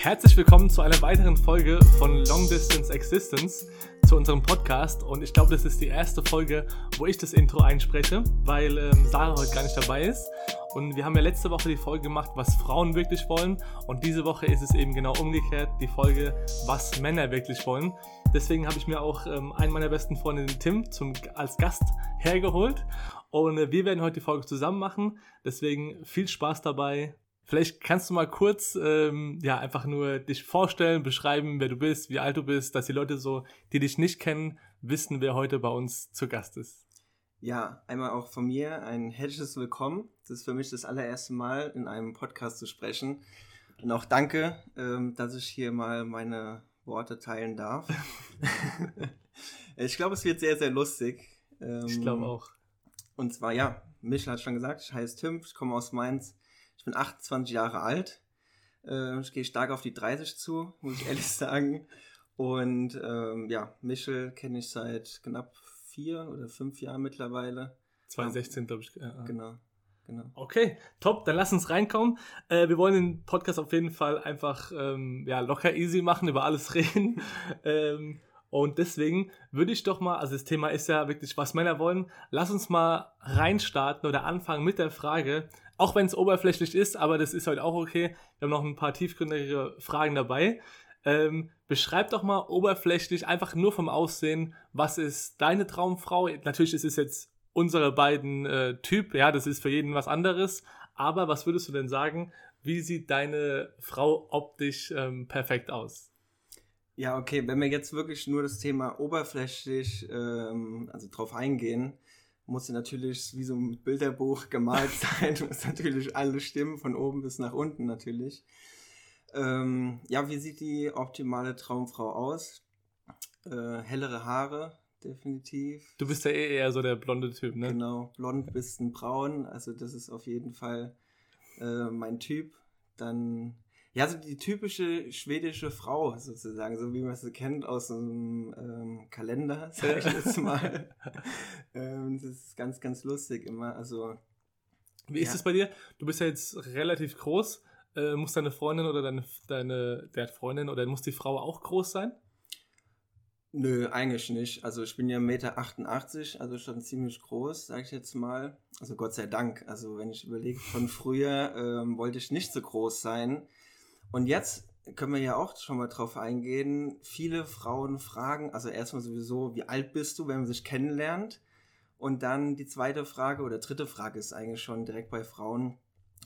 Herzlich willkommen zu einer weiteren Folge von Long Distance Existence, zu unserem Podcast. Und ich glaube, das ist die erste Folge, wo ich das Intro einspreche, weil ähm, Sarah heute gar nicht dabei ist. Und wir haben ja letzte Woche die Folge gemacht, was Frauen wirklich wollen. Und diese Woche ist es eben genau umgekehrt, die Folge, was Männer wirklich wollen. Deswegen habe ich mir auch ähm, einen meiner besten Freunde, Tim, zum, als Gast hergeholt. Und äh, wir werden heute die Folge zusammen machen. Deswegen viel Spaß dabei. Vielleicht kannst du mal kurz ähm, ja einfach nur dich vorstellen, beschreiben, wer du bist, wie alt du bist, dass die Leute so, die dich nicht kennen, wissen, wer heute bei uns zu Gast ist. Ja, einmal auch von mir ein herzliches Willkommen. Das ist für mich das allererste Mal in einem Podcast zu sprechen. Und auch danke, ähm, dass ich hier mal meine Worte teilen darf. ich glaube, es wird sehr, sehr lustig. Ähm, ich glaube auch. Und zwar, ja, Michel hat schon gesagt, ich heiße Tim, ich komme aus Mainz ich bin 28 Jahre alt. Äh, ich gehe stark auf die 30 zu, muss ich ehrlich sagen. Und ähm, ja, Michel kenne ich seit knapp vier oder fünf Jahren mittlerweile. 2016, glaube ich. Ja. Genau. Genau. Okay, top, dann lass uns reinkommen. Äh, wir wollen den Podcast auf jeden Fall einfach ähm, ja, locker easy machen, über alles reden. ähm, und deswegen würde ich doch mal, also das Thema ist ja wirklich, was Männer wollen. Lass uns mal reinstarten oder anfangen mit der Frage, auch wenn es oberflächlich ist, aber das ist heute auch okay. Wir haben noch ein paar tiefgründige Fragen dabei. Ähm, beschreib doch mal oberflächlich, einfach nur vom Aussehen, was ist deine Traumfrau? Natürlich ist es jetzt unsere beiden äh, Typ, ja, das ist für jeden was anderes. Aber was würdest du denn sagen, wie sieht deine Frau optisch ähm, perfekt aus? Ja, okay, wenn wir jetzt wirklich nur das Thema oberflächlich, ähm, also drauf eingehen, muss sie natürlich wie so ein Bilderbuch gemalt sein, muss natürlich alles stimmen, von oben bis nach unten natürlich. Ähm, ja, wie sieht die optimale Traumfrau aus? Äh, hellere Haare, definitiv. Du bist ja eh eher so der blonde Typ, ne? Genau, blond bis braun, also das ist auf jeden Fall äh, mein Typ. Dann ja, so die typische schwedische Frau sozusagen, so wie man sie kennt aus einem ähm, Kalender, sag ich jetzt mal. ähm, das ist ganz, ganz lustig immer. Also, wie ist es bei dir? Du bist ja jetzt relativ groß. Äh, muss deine Freundin oder deine, deine der Freundin oder muss die Frau auch groß sein? Nö, eigentlich nicht. Also ich bin ja 1,88 Meter, also schon ziemlich groß, sag ich jetzt mal. Also Gott sei Dank. Also wenn ich überlege, von früher ähm, wollte ich nicht so groß sein. Und jetzt können wir ja auch schon mal drauf eingehen. Viele Frauen fragen, also erstmal sowieso, wie alt bist du, wenn man sich kennenlernt? Und dann die zweite Frage oder dritte Frage ist eigentlich schon direkt bei Frauen,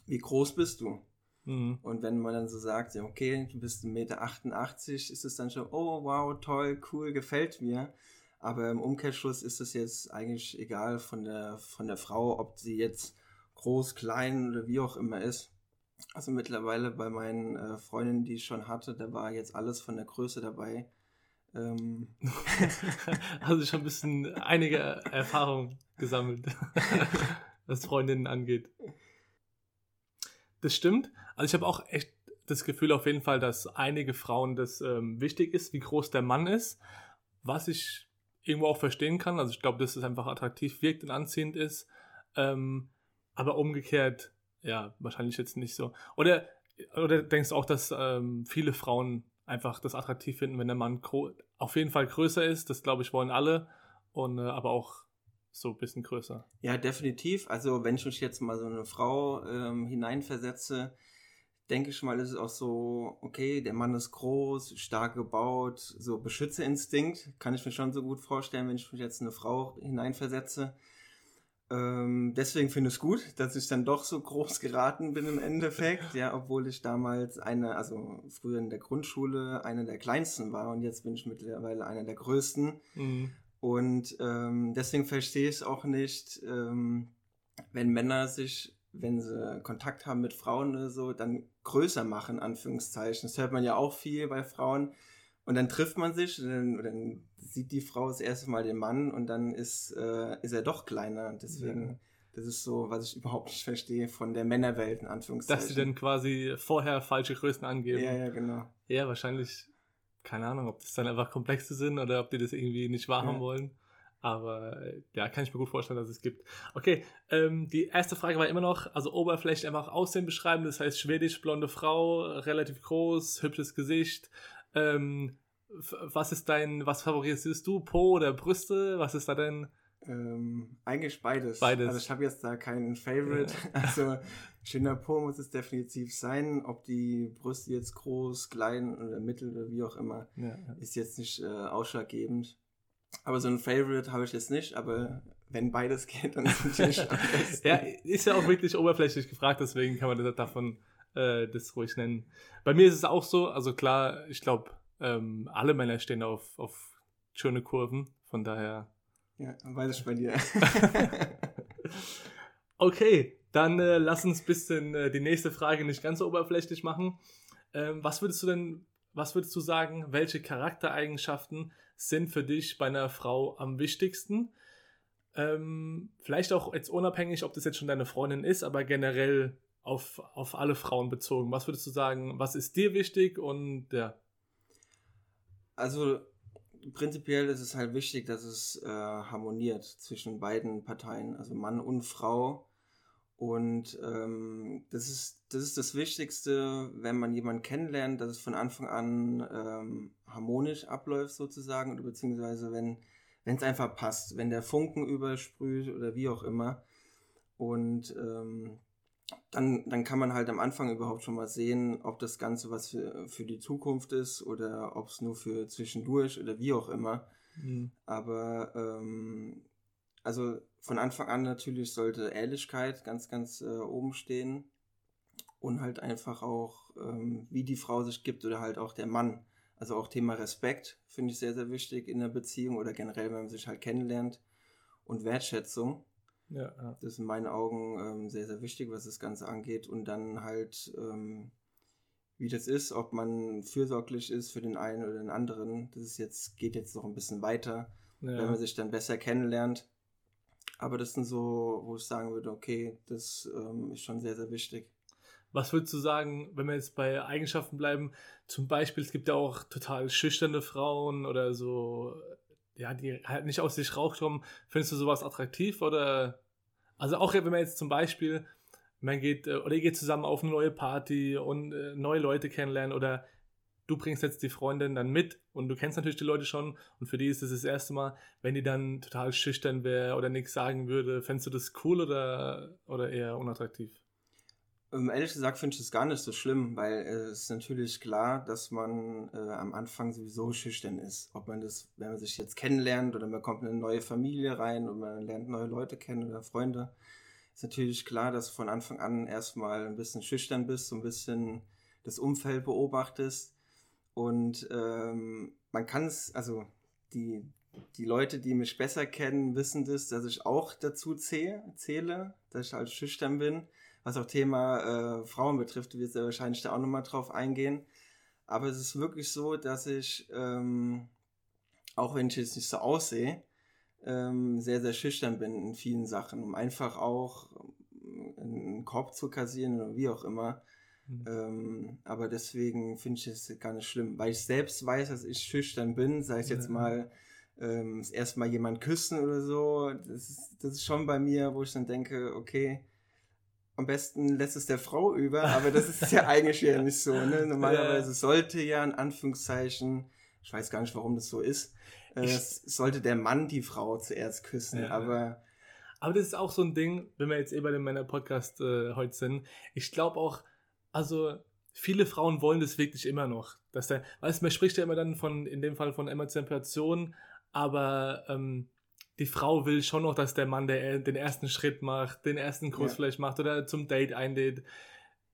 wie groß bist du? Mhm. Und wenn man dann so sagt, ja, okay, du bist 1,88 Meter, ist es dann schon, oh wow, toll, cool, gefällt mir. Aber im Umkehrschluss ist es jetzt eigentlich egal von der, von der Frau, ob sie jetzt groß, klein oder wie auch immer ist. Also mittlerweile bei meinen äh, Freundinnen, die ich schon hatte, da war jetzt alles von der Größe dabei. Ähm. also schon ein bisschen einige Erfahrung gesammelt, was Freundinnen angeht. Das stimmt. Also ich habe auch echt das Gefühl auf jeden Fall, dass einige Frauen das ähm, wichtig ist, wie groß der Mann ist, was ich irgendwo auch verstehen kann. Also ich glaube, dass es einfach attraktiv wirkt und anziehend ist. Ähm, aber umgekehrt ja, wahrscheinlich jetzt nicht so. Oder, oder denkst du auch, dass ähm, viele Frauen einfach das attraktiv finden, wenn der Mann auf jeden Fall größer ist? Das glaube ich wollen alle. Und äh, aber auch so ein bisschen größer. Ja, definitiv. Also wenn ich mich jetzt mal so eine Frau ähm, hineinversetze, denke ich mal, ist es auch so, okay, der Mann ist groß, stark gebaut, so Beschützerinstinkt, kann ich mir schon so gut vorstellen, wenn ich mich jetzt eine Frau hineinversetze. Ähm, deswegen finde ich es gut, dass ich dann doch so groß geraten bin im Endeffekt, ja, obwohl ich damals eine, also früher in der Grundschule einer der kleinsten war und jetzt bin ich mittlerweile einer der größten. Mhm. Und ähm, deswegen verstehe ich es auch nicht, ähm, wenn Männer sich, wenn sie Kontakt haben mit Frauen oder so, dann größer machen, Anführungszeichen. Das hört man ja auch viel bei Frauen und dann trifft man sich dann, dann, sieht die Frau das erste Mal den Mann und dann ist, äh, ist er doch kleiner. Deswegen, ja. das ist so, was ich überhaupt nicht verstehe von der Männerwelt, in Anführungszeichen. Dass sie dann quasi vorher falsche Größen angeben. Ja, ja, genau. Ja, wahrscheinlich, keine Ahnung, ob das dann einfach Komplexe sind oder ob die das irgendwie nicht wahrhaben ja. wollen. Aber äh, ja, kann ich mir gut vorstellen, dass es gibt. Okay, ähm, die erste Frage war immer noch, also Oberfläche einfach Aussehen beschreiben, das heißt schwedisch, blonde Frau, relativ groß, hübsches Gesicht. Ähm, was ist dein, was favorisierst du, Po oder Brüste? Was ist da dein... Ähm, eigentlich beides. Beides. Also ich habe jetzt da keinen Favorite. Ja. Also schöner Po muss es definitiv sein. Ob die Brüste jetzt groß, klein oder mittel oder wie auch immer, ja, ist jetzt nicht äh, ausschlaggebend. Aber so ein Favorite habe ich jetzt nicht, aber wenn beides geht, dann ist natürlich besten. ja, ist ja auch wirklich oberflächlich gefragt, deswegen kann man das davon äh, das ruhig nennen. Bei mir ist es auch so, also klar, ich glaube, ähm, alle Männer stehen auf, auf schöne Kurven, von daher. Ja, weiß ich bei dir. okay, dann äh, lass uns ein bisschen äh, die nächste Frage nicht ganz so oberflächlich machen. Ähm, was würdest du denn, was würdest du sagen, welche Charaktereigenschaften sind für dich bei einer Frau am wichtigsten? Ähm, vielleicht auch jetzt unabhängig, ob das jetzt schon deine Freundin ist, aber generell auf, auf alle Frauen bezogen. Was würdest du sagen, was ist dir wichtig und ja? Also prinzipiell ist es halt wichtig, dass es äh, harmoniert zwischen beiden Parteien, also Mann und Frau. Und ähm, das, ist, das ist das Wichtigste, wenn man jemanden kennenlernt, dass es von Anfang an ähm, harmonisch abläuft sozusagen, oder beziehungsweise wenn es einfach passt, wenn der Funken übersprüht oder wie auch immer. Und ähm, dann, dann kann man halt am Anfang überhaupt schon mal sehen, ob das Ganze was für, für die Zukunft ist oder ob es nur für zwischendurch oder wie auch immer. Mhm. Aber ähm, also von Anfang an natürlich sollte Ehrlichkeit ganz, ganz äh, oben stehen und halt einfach auch, ähm, wie die Frau sich gibt oder halt auch der Mann. Also auch Thema Respekt finde ich sehr, sehr wichtig in der Beziehung oder generell, wenn man sich halt kennenlernt und Wertschätzung. Ja, ja. Das ist in meinen Augen ähm, sehr, sehr wichtig, was das Ganze angeht. Und dann halt, ähm, wie das ist, ob man fürsorglich ist für den einen oder den anderen. Das ist jetzt, geht jetzt noch ein bisschen weiter, ja. wenn man sich dann besser kennenlernt. Aber das sind so, wo ich sagen würde, okay, das ähm, ist schon sehr, sehr wichtig. Was würdest du sagen, wenn wir jetzt bei Eigenschaften bleiben? Zum Beispiel, es gibt ja auch total schüchterne Frauen oder so, ja, die halt nicht aus sich rauskommen. Findest du sowas attraktiv oder also auch wenn man jetzt zum Beispiel, man geht äh, oder ihr geht zusammen auf eine neue Party und äh, neue Leute kennenlernen oder du bringst jetzt die Freundin dann mit und du kennst natürlich die Leute schon und für die ist das, das erste Mal, wenn die dann total schüchtern wäre oder nichts sagen würde, fändest du das cool oder, oder eher unattraktiv? Ähm, ehrlich gesagt finde ich das gar nicht so schlimm, weil es ist natürlich klar, dass man äh, am Anfang sowieso schüchtern ist. Ob man das, wenn man sich jetzt kennenlernt oder man kommt in eine neue Familie rein und man lernt neue Leute kennen oder Freunde, ist natürlich klar, dass du von Anfang an erstmal ein bisschen schüchtern bist, so ein bisschen das Umfeld beobachtest. Und ähm, man kann es, also die, die Leute, die mich besser kennen, wissen das, dass ich auch dazu zähle, zähle dass ich halt schüchtern bin was auch Thema äh, Frauen betrifft, wird er wahrscheinlich da auch nochmal drauf eingehen. Aber es ist wirklich so, dass ich, ähm, auch wenn ich jetzt nicht so aussehe, ähm, sehr, sehr schüchtern bin in vielen Sachen, um einfach auch ähm, einen Korb zu kassieren oder wie auch immer. Mhm. Ähm, aber deswegen finde ich es gar nicht schlimm, weil ich selbst weiß, dass ich schüchtern bin, sei es jetzt ja. mal ähm, das erste Mal jemand küssen oder so. Das ist, das ist schon bei mir, wo ich dann denke, okay, am besten lässt es der Frau über, aber das ist ja eigentlich ja nicht so. Ne? Normalerweise sollte ja in Anführungszeichen, ich weiß gar nicht, warum das so ist, äh, sollte der Mann die Frau zuerst küssen, ja. aber. Aber das ist auch so ein Ding, wenn wir jetzt eh bei dem Männer-Podcast äh, heute sind. Ich glaube auch, also viele Frauen wollen das wirklich immer noch. Dass der, weißt, man spricht ja immer dann von, in dem Fall von Emanzipation, aber ähm, die Frau will schon noch, dass der Mann der, den ersten Schritt macht, den ersten Kuss ja. vielleicht macht oder zum Date einlädt.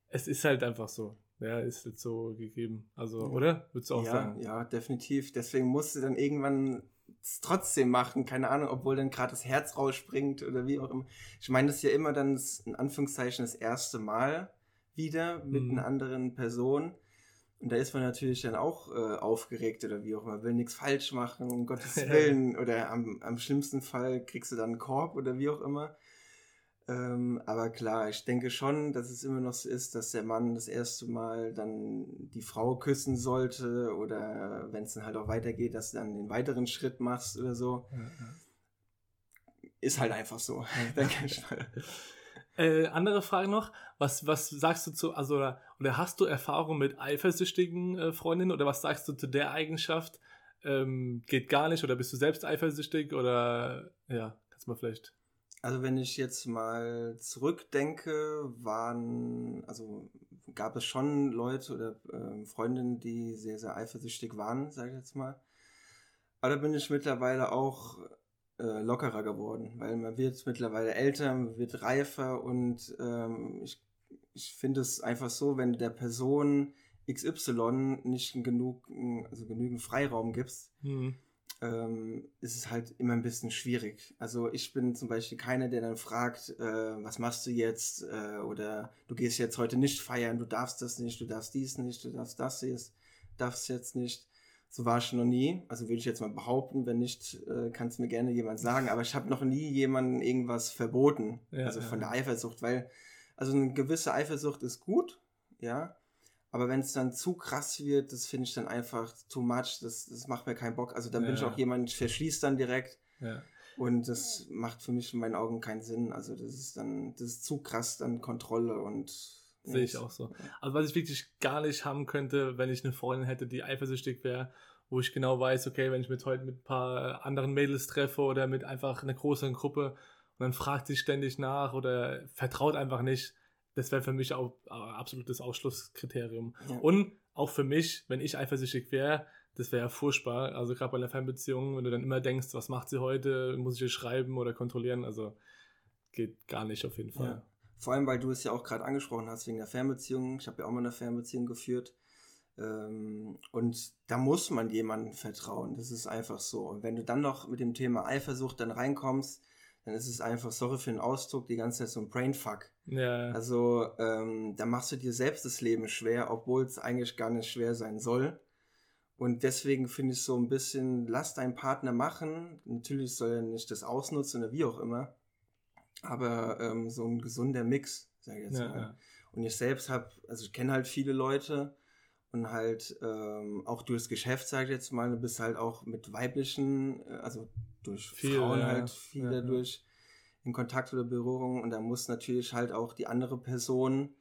Es ist halt einfach so. Ja, ist jetzt so gegeben. Also, ja. oder? Würdest du auch ja, sagen? Ja, definitiv. Deswegen musst du dann irgendwann es trotzdem machen. Keine Ahnung, obwohl dann gerade das Herz rausspringt oder wie auch immer. Ich meine, das ist ja immer dann in Anführungszeichen das erste Mal wieder mit mhm. einer anderen Person. Und da ist man natürlich dann auch äh, aufgeregt oder wie auch immer, will nichts falsch machen, um Gottes Willen. oder am, am schlimmsten Fall kriegst du dann einen Korb oder wie auch immer. Ähm, aber klar, ich denke schon, dass es immer noch so ist, dass der Mann das erste Mal dann die Frau küssen sollte oder wenn es dann halt auch weitergeht, dass du dann den weiteren Schritt machst oder so. Ja, ja. ist halt einfach so, ich mal. Äh, andere Frage noch, was, was sagst du zu, also oder, hast du Erfahrung mit eifersüchtigen äh, Freundinnen oder was sagst du zu der Eigenschaft? Ähm, geht gar nicht oder bist du selbst eifersüchtig oder ja, kannst du mal vielleicht. Also wenn ich jetzt mal zurückdenke, waren, also gab es schon Leute oder äh, Freundinnen, die sehr, sehr eifersüchtig waren, sage ich jetzt mal. Aber da bin ich mittlerweile auch äh, lockerer geworden, weil man wird mittlerweile älter, man wird reifer und ähm, ich, ich finde es einfach so, wenn der Person XY nicht genug, also genügend Freiraum gibst, mhm. ähm, ist es halt immer ein bisschen schwierig. Also ich bin zum Beispiel keiner, der dann fragt, äh, was machst du jetzt? Äh, oder du gehst jetzt heute nicht feiern, du darfst das nicht, du darfst dies nicht, du darfst das jetzt, darfst jetzt nicht. So war es noch nie. Also würde ich jetzt mal behaupten, wenn nicht, äh, kann es mir gerne jemand sagen. Aber ich habe noch nie jemandem irgendwas verboten. Ja, also von ja. der Eifersucht, weil also eine gewisse Eifersucht ist gut, ja. Aber wenn es dann zu krass wird, das finde ich dann einfach too much. Das, das macht mir keinen Bock. Also dann ja, bin ich auch jemand, ich verschließe dann direkt. Ja. Und das macht für mich in meinen Augen keinen Sinn. Also das ist dann, das ist zu krass dann Kontrolle und Sehe ich auch so. Also was ich wirklich gar nicht haben könnte, wenn ich eine Freundin hätte, die eifersüchtig wäre, wo ich genau weiß, okay, wenn ich mich heute mit ein paar anderen Mädels treffe oder mit einfach einer größeren Gruppe und dann fragt sie ständig nach oder vertraut einfach nicht, das wäre für mich auch äh, absolutes Ausschlusskriterium. Ja. Und auch für mich, wenn ich eifersüchtig wäre, das wäre ja furchtbar. Also gerade bei einer Fernbeziehung, wenn du dann immer denkst, was macht sie heute, muss ich ihr schreiben oder kontrollieren, also geht gar nicht auf jeden Fall. Ja. Vor allem, weil du es ja auch gerade angesprochen hast, wegen der Fernbeziehung. Ich habe ja auch mal eine Fernbeziehung geführt. Ähm, und da muss man jemandem vertrauen. Das ist einfach so. Und wenn du dann noch mit dem Thema Eifersucht dann reinkommst, dann ist es einfach, sorry für den Ausdruck, die ganze Zeit so ein Brainfuck. Ja. Also, ähm, da machst du dir selbst das Leben schwer, obwohl es eigentlich gar nicht schwer sein soll. Und deswegen finde ich so ein bisschen, lass deinen Partner machen. Natürlich soll er nicht das ausnutzen oder wie auch immer aber ähm, so ein gesunder Mix, sage ich jetzt ja, mal. Ja. Und ich selbst habe, also ich kenne halt viele Leute und halt ähm, auch durchs Geschäft, sage ich jetzt mal, du bist halt auch mit weiblichen, äh, also durch Viel, Frauen ja, halt viele durch in Kontakt oder Berührung und da muss natürlich halt auch die andere Person,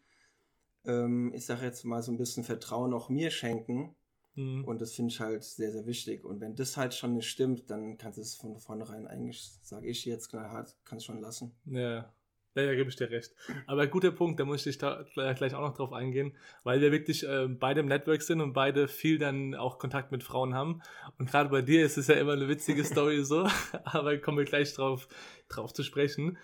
ähm, ich sage jetzt mal so ein bisschen Vertrauen auch mir schenken Mhm. Und das finde ich halt sehr, sehr wichtig. Und wenn das halt schon nicht stimmt, dann kannst du es von vornherein eigentlich, sage ich jetzt knallhart, kannst schon lassen. Ja. Ja, da gebe ich dir recht. Aber guter Punkt, da muss ich da gleich auch noch drauf eingehen, weil wir wirklich äh, beide im Network sind und beide viel dann auch Kontakt mit Frauen haben. Und gerade bei dir ist es ja immer eine witzige Story so, aber kommen wir gleich drauf, drauf zu sprechen.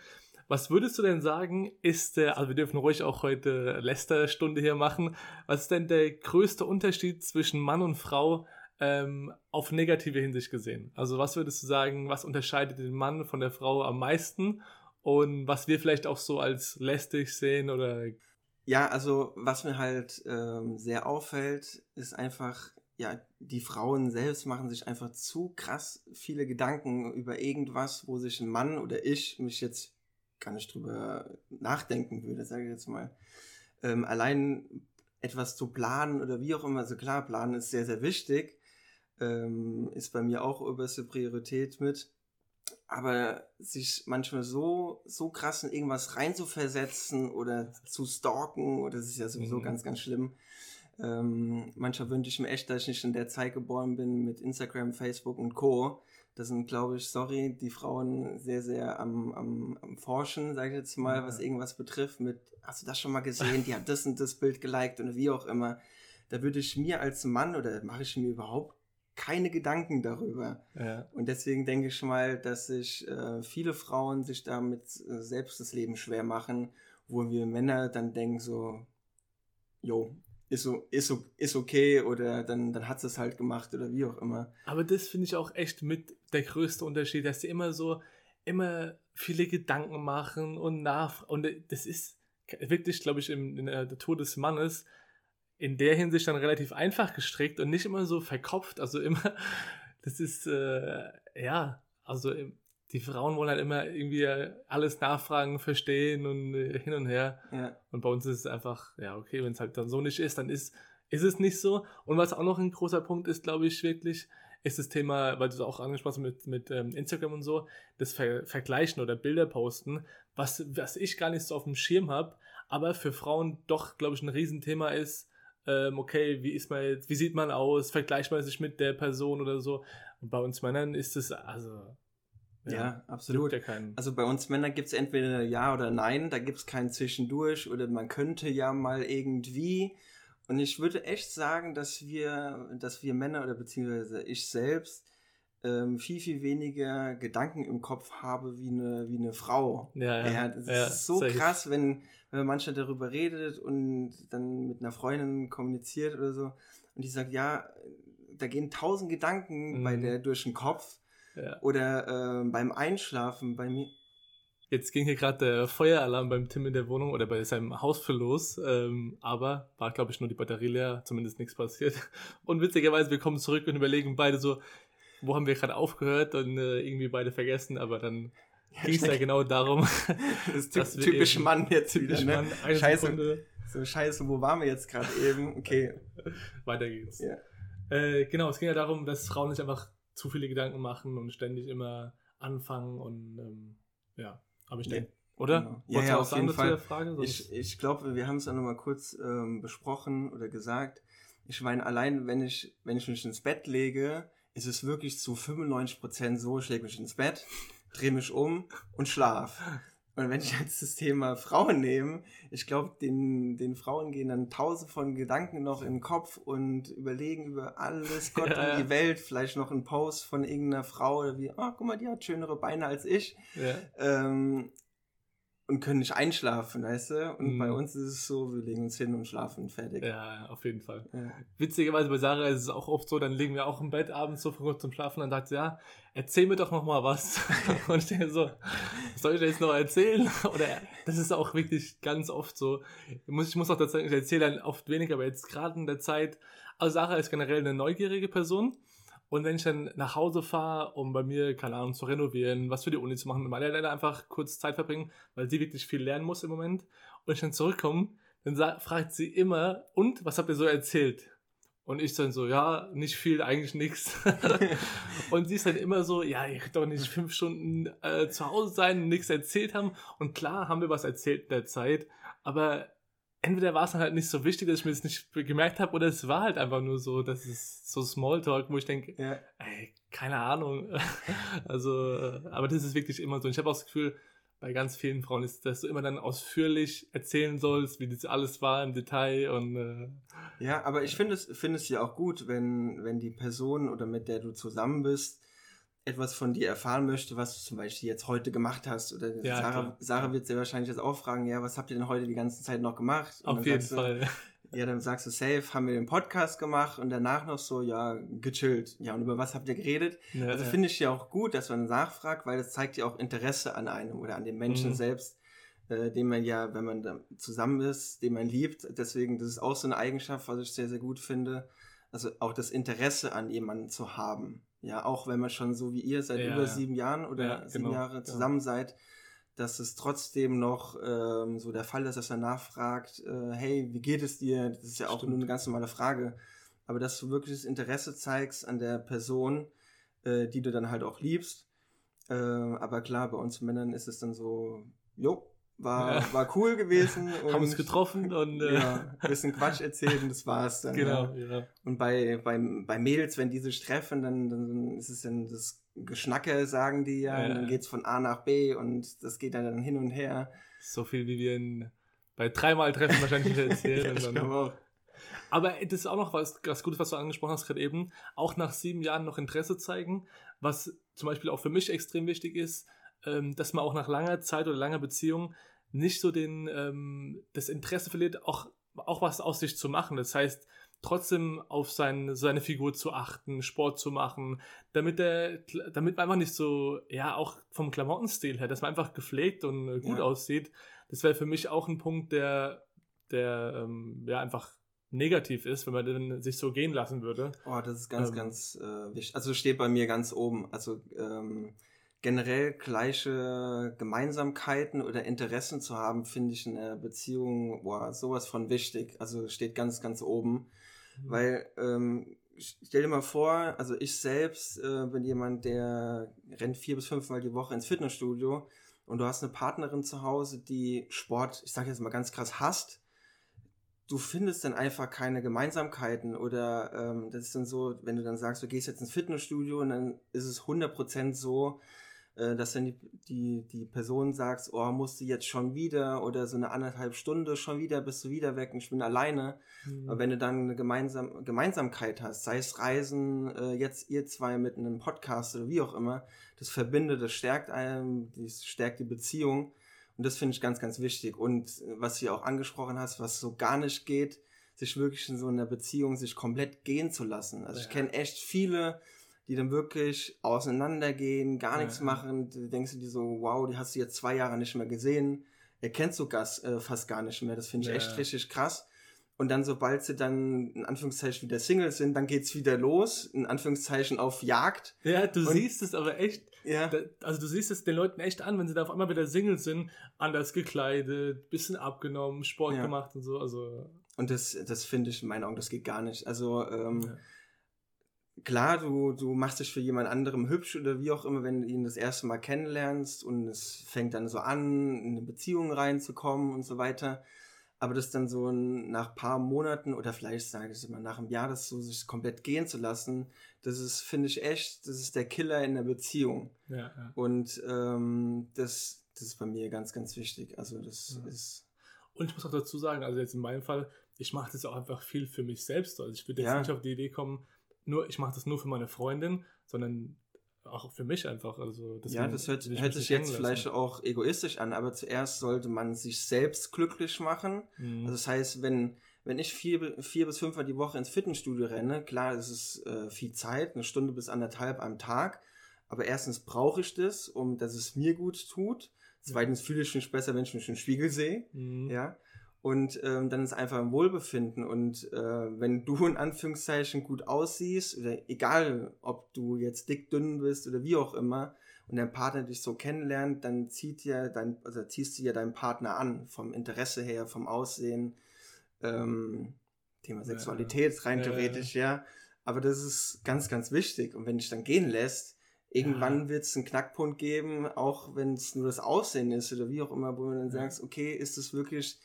Was würdest du denn sagen, ist der, also wir dürfen ruhig auch heute Lester-Stunde hier machen, was ist denn der größte Unterschied zwischen Mann und Frau ähm, auf negative Hinsicht gesehen? Also was würdest du sagen, was unterscheidet den Mann von der Frau am meisten und was wir vielleicht auch so als lästig sehen oder... Ja, also was mir halt ähm, sehr auffällt, ist einfach, ja, die Frauen selbst machen sich einfach zu krass viele Gedanken über irgendwas, wo sich ein Mann oder ich mich jetzt gar nicht drüber nachdenken würde, sage ich jetzt mal. Ähm, allein etwas zu planen oder wie auch immer, also klar, planen ist sehr, sehr wichtig, ähm, ist bei mir auch oberste Priorität mit. Aber sich manchmal so, so krass in irgendwas reinzuversetzen oder zu stalken, oder das ist ja sowieso mhm. ganz, ganz schlimm. Ähm, manchmal wünsche ich mir echt, dass ich nicht in der Zeit geboren bin mit Instagram, Facebook und Co., das sind, glaube ich, sorry, die Frauen sehr, sehr am, am, am Forschen, sage ich jetzt mal, ja. was irgendwas betrifft, mit, hast du das schon mal gesehen, die hat das und das Bild geliked und wie auch immer. Da würde ich mir als Mann oder mache ich mir überhaupt keine Gedanken darüber. Ja. Und deswegen denke ich mal, dass sich äh, viele Frauen sich damit äh, selbst das Leben schwer machen, wo wir Männer dann denken so, jo, ist, so, ist, so, ist okay oder dann, dann hat sie es halt gemacht oder wie auch immer. Aber das finde ich auch echt mit der größte Unterschied, dass sie immer so, immer viele Gedanken machen und nach. Und das ist wirklich, glaube ich, im, in der Natur des Mannes in der Hinsicht dann relativ einfach gestrickt und nicht immer so verkopft. Also immer, das ist, äh, ja, also die Frauen wollen halt immer irgendwie alles nachfragen, verstehen und äh, hin und her. Ja. Und bei uns ist es einfach, ja, okay, wenn es halt dann so nicht ist, dann ist, ist es nicht so. Und was auch noch ein großer Punkt ist, glaube ich, wirklich, ist das Thema, weil du es auch angesprochen hast mit, mit ähm, Instagram und so, das Ver Vergleichen oder Bilder posten, was, was ich gar nicht so auf dem Schirm habe, aber für Frauen doch, glaube ich, ein Riesenthema ist, ähm, okay, wie ist man jetzt, wie sieht man aus, vergleicht man sich mit der Person oder so. Und bei uns Männern ist es, also. Ja, ja absolut. Ja also bei uns Männern gibt es entweder Ja oder Nein, da gibt es kein Zwischendurch oder man könnte ja mal irgendwie. Und ich würde echt sagen, dass wir, dass wir Männer oder beziehungsweise ich selbst ähm, viel, viel weniger Gedanken im Kopf habe wie eine, wie eine Frau. Ja, ja. ja das ja, ist so krass, wenn, wenn man manchmal darüber redet und dann mit einer Freundin kommuniziert oder so und die sagt, ja, da gehen tausend Gedanken mhm. bei der durch den Kopf. Ja. Oder äh, beim Einschlafen bei mir. Jetzt ging hier gerade der Feueralarm beim Tim in der Wohnung oder bei seinem Haus für los, ähm, aber war, glaube ich, nur die Batterie leer, zumindest nichts passiert. Und witzigerweise, wir kommen zurück und überlegen beide so, wo haben wir gerade aufgehört und äh, irgendwie beide vergessen, aber dann ging es ja genau darum. Das ist typisch Mann jetzt wieder, ne? Mann, scheiße, Sekunde. so scheiße, wo waren wir jetzt gerade eben? Okay. Weiter geht's. Ja. Äh, genau, es ging ja darum, dass Frauen sich einfach zu viele Gedanken machen und ständig immer anfangen und ähm, ja, aber ich denke, ja, oder? Genau. Ja, ja, auf jeden Fall. Frage, ich ich glaube, wir haben es ja nochmal kurz ähm, besprochen oder gesagt. Ich meine, allein wenn ich, wenn ich mich ins Bett lege, ist es wirklich zu 95% so, ich lege mich ins Bett, drehe mich um und schlaf. Und wenn ich jetzt das Thema Frauen nehme, ich glaube, den, den Frauen gehen dann tausend von Gedanken noch in den Kopf und überlegen über alles, Gott ja, und die Welt, vielleicht noch ein Post von irgendeiner Frau oder wie, oh, guck mal, die hat schönere Beine als ich. Ja. Ähm, und können nicht einschlafen, weißt du? Und mhm. bei uns ist es so, wir legen uns hin und schlafen fertig. Ja, auf jeden Fall. Ja. Witzigerweise bei Sarah ist es auch oft so, dann liegen wir auch im Bett abends so vor zum Schlafen und dann sagt sie, ja, erzähl mir doch noch mal was. und ich denke so, soll ich jetzt noch erzählen? Oder das ist auch wirklich ganz oft so. Ich muss, ich muss auch dazu sagen, ich erzähle dann oft weniger, aber jetzt gerade in der Zeit, also Sarah ist generell eine neugierige Person und wenn ich dann nach Hause fahre, um bei mir, keine Ahnung, zu renovieren, was für die Uni zu machen, mit meiner Eltern einfach kurz Zeit verbringen, weil sie wirklich viel lernen muss im Moment, und ich dann zurückkomme, dann fragt sie immer, und, was habt ihr so erzählt? Und ich dann so, ja, nicht viel, eigentlich nichts. und sie ist dann immer so, ja, ihr könnt doch nicht fünf Stunden äh, zu Hause sein und nichts erzählt haben. Und klar haben wir was erzählt in der Zeit, aber entweder war es dann halt nicht so wichtig, dass ich mir das nicht gemerkt habe, oder es war halt einfach nur so, das ist so Smalltalk, wo ich denke, ja. ey, keine Ahnung. also, äh, aber das ist wirklich immer so. Ich habe auch das Gefühl, bei ganz vielen Frauen ist, dass du immer dann ausführlich erzählen sollst, wie das alles war im Detail und äh ja, aber ich finde es finde es ja auch gut, wenn wenn die Person oder mit der du zusammen bist etwas von dir erfahren möchte, was du zum Beispiel jetzt heute gemacht hast. Oder ja, Sarah, Sarah wird sehr wahrscheinlich jetzt auch fragen, ja, was habt ihr denn heute die ganze Zeit noch gemacht? Und Auf jeden Fall. Du, ja, dann sagst du, safe, haben wir den Podcast gemacht und danach noch so, ja, gechillt. Ja, und über was habt ihr geredet? Ja, also ja. finde ich ja auch gut, dass man nachfragt, weil das zeigt ja auch Interesse an einem oder an dem Menschen mhm. selbst, äh, den man ja, wenn man zusammen ist, den man liebt. Deswegen, das ist auch so eine Eigenschaft, was ich sehr, sehr gut finde. Also auch das Interesse an jemanden zu haben. Ja, auch wenn man schon so wie ihr seit ja, über sieben Jahren oder ja, sieben genau, Jahre zusammen ja. seid, dass es trotzdem noch ähm, so der Fall ist, dass er nachfragt, äh, hey, wie geht es dir? Das ist ja auch Stimmt. nur eine ganz normale Frage. Aber dass du wirklich das Interesse zeigst an der Person, äh, die du dann halt auch liebst. Äh, aber klar, bei uns Männern ist es dann so, jo, war, Ja. war cool gewesen. haben uns getroffen und äh, Ja, ein bisschen Quatsch erzählt und das war's dann. genau, Ja. ja. Und bei, bei, bei Mädels, wenn die sich treffen, dann, dann ist es dann das Geschnacke, sagen die ja, und dann geht's von A nach B und das geht dann hin und her. So viel wie wir in, bei dreimal Treffen wahrscheinlich erzählen. Ja, und dann- glaube auch. Aber das ist auch noch was, was Gutes, was du angesprochen hast gerade eben. Auch nach sieben Jahren noch Interesse zeigen, was zum Beispiel auch für mich extrem wichtig ist, ähm, dass man auch nach langer Zeit oder langer Beziehung nicht so den, ähm, das Interesse verliert, auch, auch was aus sich zu machen. Das heißt, trotzdem auf sein, seine Figur zu achten, Sport zu machen, damit der, damit man einfach nicht so, ja, auch vom Klamottenstil her, dass man einfach gepflegt und äh, gut Ja. aussieht. Das wäre für mich auch ein Punkt, der, der, ähm, ja, einfach negativ ist, wenn man den sich so gehen lassen würde. Oh, das ist ganz, Ähm. ganz äh, wichtig. Also steht bei mir ganz oben. Also ähm, generell gleiche Gemeinsamkeiten oder Interessen zu haben, finde ich in einer Beziehung boah, sowas von wichtig. Also steht ganz, ganz oben. Weil ähm, stell dir mal vor, also ich selbst äh, bin jemand, der rennt vier bis fünfmal die Woche ins Fitnessstudio und du hast eine Partnerin zu Hause, die Sport, ich sage jetzt mal ganz krass, hasst. Du findest dann einfach keine Gemeinsamkeiten oder ähm, das ist dann so, wenn du dann sagst, du gehst jetzt ins Fitnessstudio und dann ist es 100% so, äh, dass dann die, die, die Person sagt, oh, musst du jetzt schon wieder oder so eine anderthalb Stunde schon wieder, bist du wieder weg und ich bin alleine. Mhm. Aber wenn du dann eine Gemeinsam Gemeinsamkeit hast, sei es Reisen, äh, jetzt ihr zwei mit einem Podcast oder wie auch immer, das verbindet, das stärkt einem, das stärkt die Beziehung. Und das finde ich ganz, ganz wichtig. Und äh, was du auch angesprochen hast, was so gar nicht geht, sich wirklich in so einer Beziehung sich komplett gehen zu lassen. Also ja. ich kenne echt viele, die dann wirklich auseinandergehen, gar nichts ja. machen. Du denkst dir so, wow, die hast du jetzt zwei Jahre nicht mehr gesehen. Er kennt so Gas äh, fast gar nicht mehr. Das finde ich ja. echt richtig krass. Und dann, sobald sie dann in Anführungszeichen wieder Single sind, dann geht's wieder los, in Anführungszeichen auf Jagd. Ja, du und, siehst es aber echt. Ja. Da, also du siehst es den Leuten echt an, wenn sie da auf einmal wieder Single sind, anders gekleidet, bisschen abgenommen, Sport ja. gemacht und so. Also. Und das, das finde ich in meinen Augen, das geht gar nicht. Also ähm, ja klar, du, du machst dich für jemand anderem hübsch oder wie auch immer, wenn du ihn das erste Mal kennenlernst und es fängt dann so an, in eine Beziehung reinzukommen und so weiter. Aber das dann so nach paar Monaten oder vielleicht sage ich es immer nach einem Jahr, das so sich komplett gehen zu lassen, das ist, finde ich echt, das ist der Killer in der Beziehung. Ja, ja. Und ähm, das, das ist bei mir ganz, ganz wichtig. Also das ja. ist. Und ich muss auch dazu sagen, also jetzt in meinem Fall, ich mache das auch einfach viel für mich selbst. Also ich würde jetzt nicht auf die Idee kommen, nur, ich mache das nur für meine Freundin, sondern auch für mich einfach. Also ja, das hört, hört sich jetzt vielleicht auch egoistisch an, aber zuerst sollte man sich selbst glücklich machen. Mhm. Also das heißt, wenn, wenn ich vier, vier bis fünfmal die Woche ins Fitnessstudio renne, klar, es ist äh, viel Zeit, eine Stunde bis anderthalb am Tag, aber erstens brauche ich das, um dass es mir gut tut. Zweitens fühle ich mich besser, wenn ich mich im Spiegel sehe. Mhm. Ja. Und ähm, dann ist einfach ein Wohlbefinden. Und äh, wenn du in Anführungszeichen gut aussiehst, oder egal, ob du jetzt dick, dünn bist oder wie auch immer, und dein Partner dich so kennenlernt, dann zieht ja dein, also ziehst du ja deinen Partner an, vom Interesse her, vom Aussehen, ähm, Thema Sexualität, ja. rein ja, theoretisch, ja. ja. Aber das ist ganz, ganz wichtig. Und wenn dich dann gehen lässt, irgendwann ja. wird es einen Knackpunkt geben, auch wenn es nur das Aussehen ist oder wie auch immer, wo du dann sagst, okay, ist es wirklich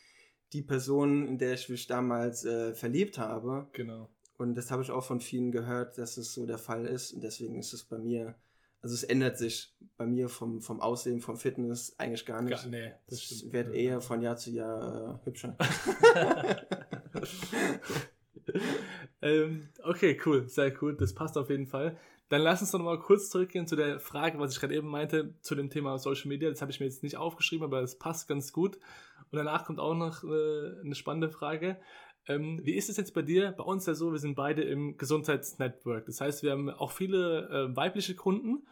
die Person, in der ich mich damals äh, verliebt habe. Genau. Und das habe ich auch von vielen gehört, dass es so der Fall ist. Und deswegen ist es bei mir, also es ändert sich bei mir vom, vom Aussehen, vom Fitness eigentlich gar nicht. Gar, nee, das stimmt. Werde eher von Jahr zu Jahr äh, hübscher. ähm, okay, cool, sehr cool. Das passt auf jeden Fall. Dann lass uns doch mal kurz zurückgehen zu der Frage, was ich gerade eben meinte, zu dem Thema Social Media. Das habe ich mir jetzt nicht aufgeschrieben, aber es passt ganz gut. Und danach kommt auch noch äh, eine spannende Frage. Ähm, wie ist es jetzt bei dir? Bei uns ja so, wir sind beide im Gesundheitsnetwork. Das heißt, wir haben auch viele äh, weibliche Kunden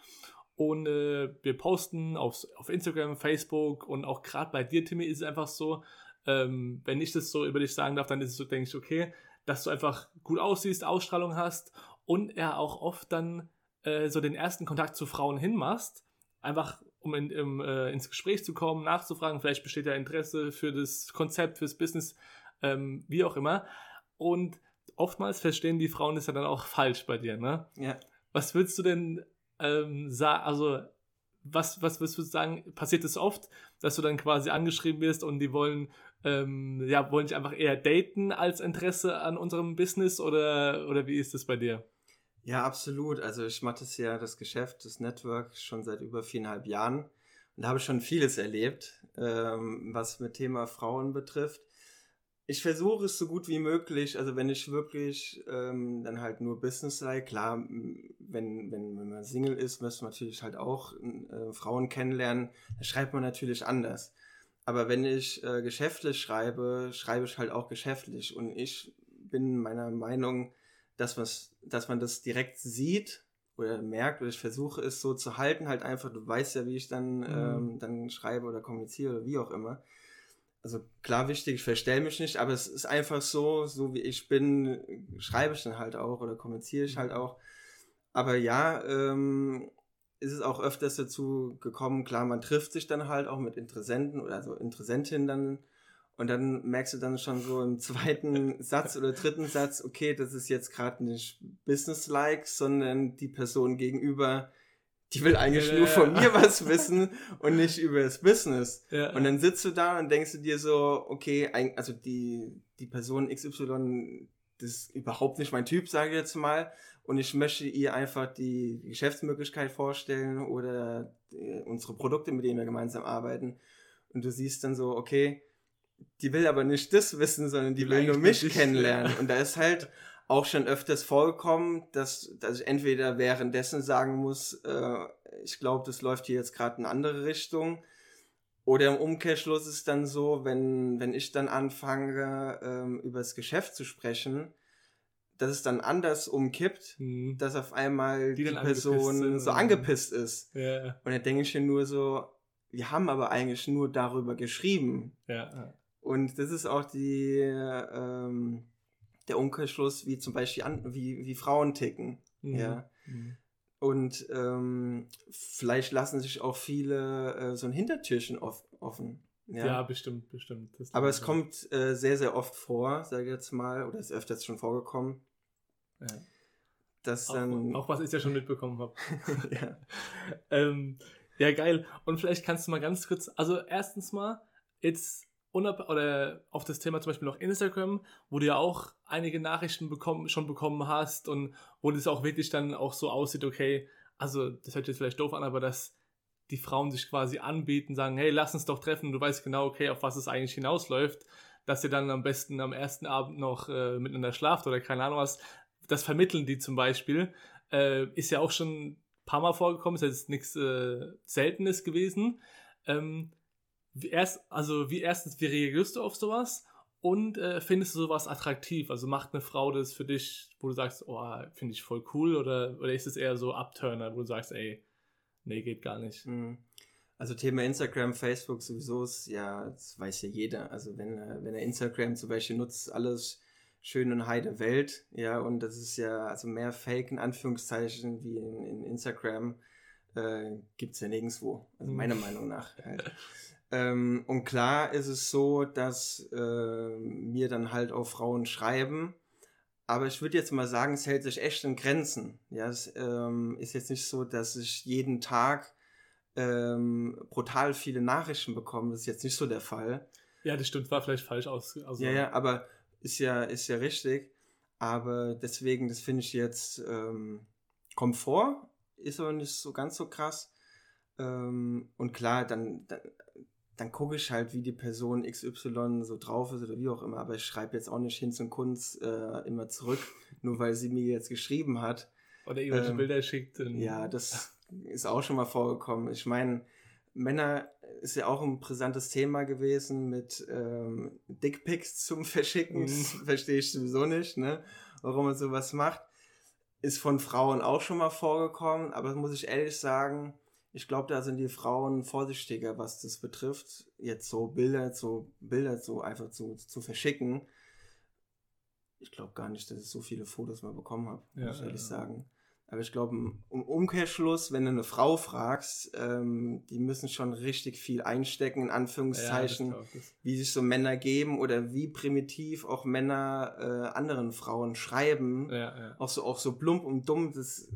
und äh, wir posten auf, auf Instagram, Facebook und auch gerade bei dir, Timmy, ist es einfach so, ähm, wenn ich das so über dich sagen darf, dann ist es so, denke ich, okay, dass du einfach gut aussiehst, Ausstrahlung hast und er auch oft dann äh, so den ersten Kontakt zu Frauen hinmachst. Einfach um in, im, äh, ins Gespräch zu kommen, nachzufragen, vielleicht besteht ja Interesse für das Konzept, fürs Business, ähm, wie auch immer. Und oftmals verstehen die Frauen das ja dann auch falsch bei dir, ne? Ja. Was würdest du denn ähm, sagen, also was, was würdest du sagen, passiert es oft, dass du dann quasi angeschrieben wirst und die wollen, ähm, ja, wollen dich einfach eher daten als Interesse an unserem Business oder, oder wie ist das bei dir? Ja, absolut. Also ich mache das ja, das Geschäft, das Network schon seit über viereinhalb Jahren und habe schon vieles erlebt, ähm, was mit Thema Frauen betrifft. Ich versuche es so gut wie möglich, also wenn ich wirklich ähm, dann halt nur Business sei, klar, wenn, wenn, wenn man Single ist, müsste man natürlich halt auch äh, Frauen kennenlernen, da schreibt man natürlich anders. Aber wenn ich äh, geschäftlich schreibe, schreibe ich halt auch geschäftlich und ich bin meiner Meinung, dass, dass man das direkt sieht oder merkt, oder ich versuche es so zu halten, halt einfach, du weißt ja, wie ich dann, mhm. ähm, dann schreibe oder kommuniziere oder wie auch immer. Also klar wichtig, ich verstelle mich nicht, aber es ist einfach so, so wie ich bin, schreibe ich dann halt auch oder kommuniziere ich halt mhm. auch. Aber ja, ähm, ist es auch öfters dazu gekommen, klar, man trifft sich dann halt auch mit Interessenten oder also Interessentinnen dann Und dann merkst du dann schon so im zweiten Satz oder dritten Satz, okay, das ist jetzt gerade nicht businesslike, sondern die Person gegenüber, die will eigentlich ja, nur von mir was wissen und nicht über das Business. Ja. Und dann sitzt du da und denkst du dir so, okay, also die, die Person XY, das ist überhaupt nicht mein Typ, sage ich jetzt mal. Und ich möchte ihr einfach die Geschäftsmöglichkeit vorstellen oder die, unsere Produkte, mit denen wir gemeinsam arbeiten. Und du siehst dann so, okay, die will aber nicht das wissen, sondern die, die will nur mich kennenlernen. Und da ist halt auch schon öfters vorgekommen, dass, dass ich entweder währenddessen sagen muss, äh, ich glaube, das läuft hier jetzt gerade in eine andere Richtung. Oder im Umkehrschluss ist es dann so, wenn, wenn ich dann anfange, ähm, über das Geschäft zu sprechen, dass es dann anders umkippt, mhm. dass auf einmal die, die Person so angepisst ist. Ja. Und dann denke ich mir nur so, wir haben aber eigentlich nur darüber geschrieben. Ja. Und das ist auch die, ähm, der Umkehrschluss, wie zum Beispiel an, wie, wie Frauen ticken. Mhm. Ja. Mhm. Und ähm, vielleicht lassen sich auch viele äh, so ein Hintertürchen off offen. Ja, ja bestimmt, bestimmt. Aber es kommt äh, sehr, sehr oft vor, sage ich jetzt mal, oder ist öfters schon vorgekommen. Ja. Dass dann auch, auch was ich ja schon mitbekommen habe. ja. ähm, ja, geil. Und vielleicht kannst du mal ganz kurz, also erstens mal, jetzt oder auf das Thema zum Beispiel noch Instagram, wo du ja auch einige Nachrichten bekommen, schon bekommen hast und wo das auch wirklich dann auch so aussieht, okay, also das hört jetzt vielleicht doof an, aber dass die Frauen sich quasi anbieten, sagen, hey, lass uns doch treffen, du weißt genau, okay, auf was es eigentlich hinausläuft, dass ihr dann am besten am ersten Abend noch äh, miteinander schlaft oder keine Ahnung was, das vermitteln die zum Beispiel, äh, ist ja auch schon ein paar Mal vorgekommen, ist jetzt nichts äh, Seltenes gewesen. Ähm, wie erst, also wie erstens, wie reagierst du auf sowas? Und äh, findest du sowas attraktiv? Also macht eine Frau das für dich, wo du sagst, oh, finde ich voll cool? Oder, oder ist es eher so Abturner, wo du sagst, ey, nee, geht gar nicht? Mhm. Also Thema Instagram, Facebook sowieso ist, ja, das weiß ja jeder. Also wenn, wenn er Instagram zum Beispiel nutzt, alles schön und heide Welt, ja, und das ist ja also mehr Fake in Anführungszeichen wie in, in Instagram äh, gibt es ja nirgendwo. Also meiner mhm. Meinung nach. Halt. Ähm, und klar ist es so, dass äh, mir dann halt auch Frauen schreiben. Aber ich würde jetzt mal sagen, es hält sich echt in Grenzen. Ja, es ähm, ist jetzt nicht so, dass ich jeden Tag ähm, brutal viele Nachrichten bekomme. Das ist jetzt nicht so der Fall. Ja, das stimmt, war vielleicht falsch aus. Also ja, ja, aber ist ja, ist ja richtig. Aber deswegen, das finde ich jetzt ähm, Komfort, ist aber nicht so ganz so krass. Ähm, und klar, dann, dann dann gucke ich halt, wie die Person XY so drauf ist oder wie auch immer. Aber ich schreibe jetzt auch nicht hin zum Kunst äh, immer zurück, nur weil sie mir jetzt geschrieben hat. Oder irgendwelche ähm, Bilder schickt. Ja, das ist auch schon mal vorgekommen. Ich meine, Männer ist ja auch ein brisantes Thema gewesen mit ähm, Dickpics zum Verschicken. Mhm. Das verstehe ich sowieso nicht, ne? warum man sowas macht. Ist von Frauen auch schon mal vorgekommen, aber das muss ich ehrlich sagen, ich glaube, da sind die Frauen vorsichtiger, was das betrifft, jetzt so Bilder, so Bilder so einfach zu, zu verschicken. Ich glaube gar nicht, dass ich so viele Fotos mal bekommen habe, ja, muss ich ehrlich ja. sagen. Aber ich glaube, im Umkehrschluss, wenn du eine Frau fragst, ähm, die müssen schon richtig viel einstecken, in Anführungszeichen, ja, wie sich so Männer geben oder wie primitiv auch Männer äh, anderen Frauen schreiben. Ja, ja. Auch so, auch so plump und dumm, das